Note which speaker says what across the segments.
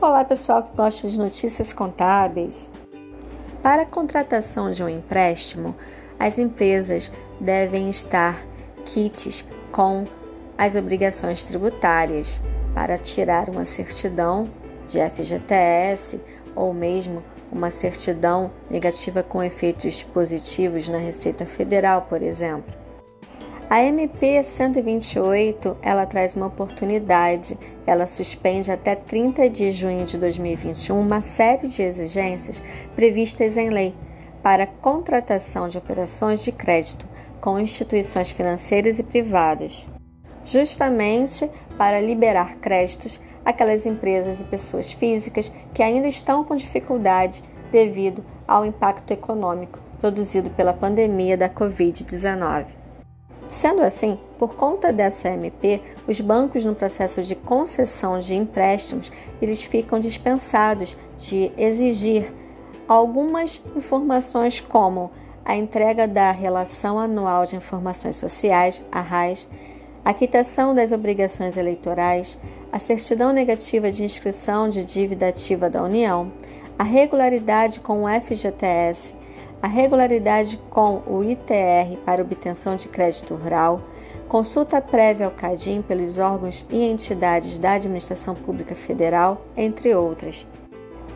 Speaker 1: Olá, pessoal que gosta de notícias contábeis. Para a contratação de um empréstimo, as empresas devem estar kits com as obrigações tributárias para tirar uma certidão de FGTS ou mesmo uma certidão negativa com efeitos positivos na Receita Federal, por exemplo. A MP 128, ela traz uma oportunidade. Ela suspende até 30 de junho de 2021 uma série de exigências previstas em lei para contratação de operações de crédito com instituições financeiras e privadas, justamente para liberar créditos àquelas empresas e pessoas físicas que ainda estão com dificuldade devido ao impacto econômico produzido pela pandemia da Covid-19. Sendo assim, por conta dessa MP, os bancos no processo de concessão de empréstimos, eles ficam dispensados de exigir algumas informações como a entrega da Relação Anual de Informações Sociais, a RAIS, a quitação das obrigações eleitorais, a certidão negativa de inscrição de dívida ativa da União, a regularidade com o FGTS, a regularidade com o ITR para obtenção de crédito rural, consulta prévia ao CADIM pelos órgãos e entidades da Administração Pública Federal, entre outras.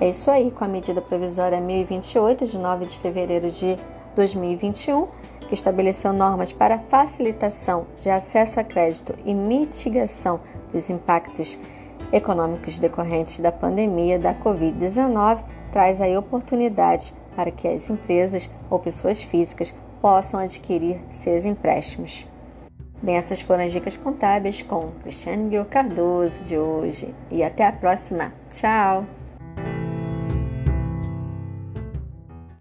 Speaker 1: É isso aí, com a medida provisória 1028, de 9 de fevereiro de 2021, que estabeleceu normas para facilitação de acesso a crédito e mitigação dos impactos econômicos decorrentes da pandemia da Covid-19, traz aí oportunidades para que as empresas ou pessoas físicas possam adquirir seus empréstimos. Bem, essas foram as dicas contábeis com Cristiane Gil Cardoso de hoje e até a próxima. Tchau!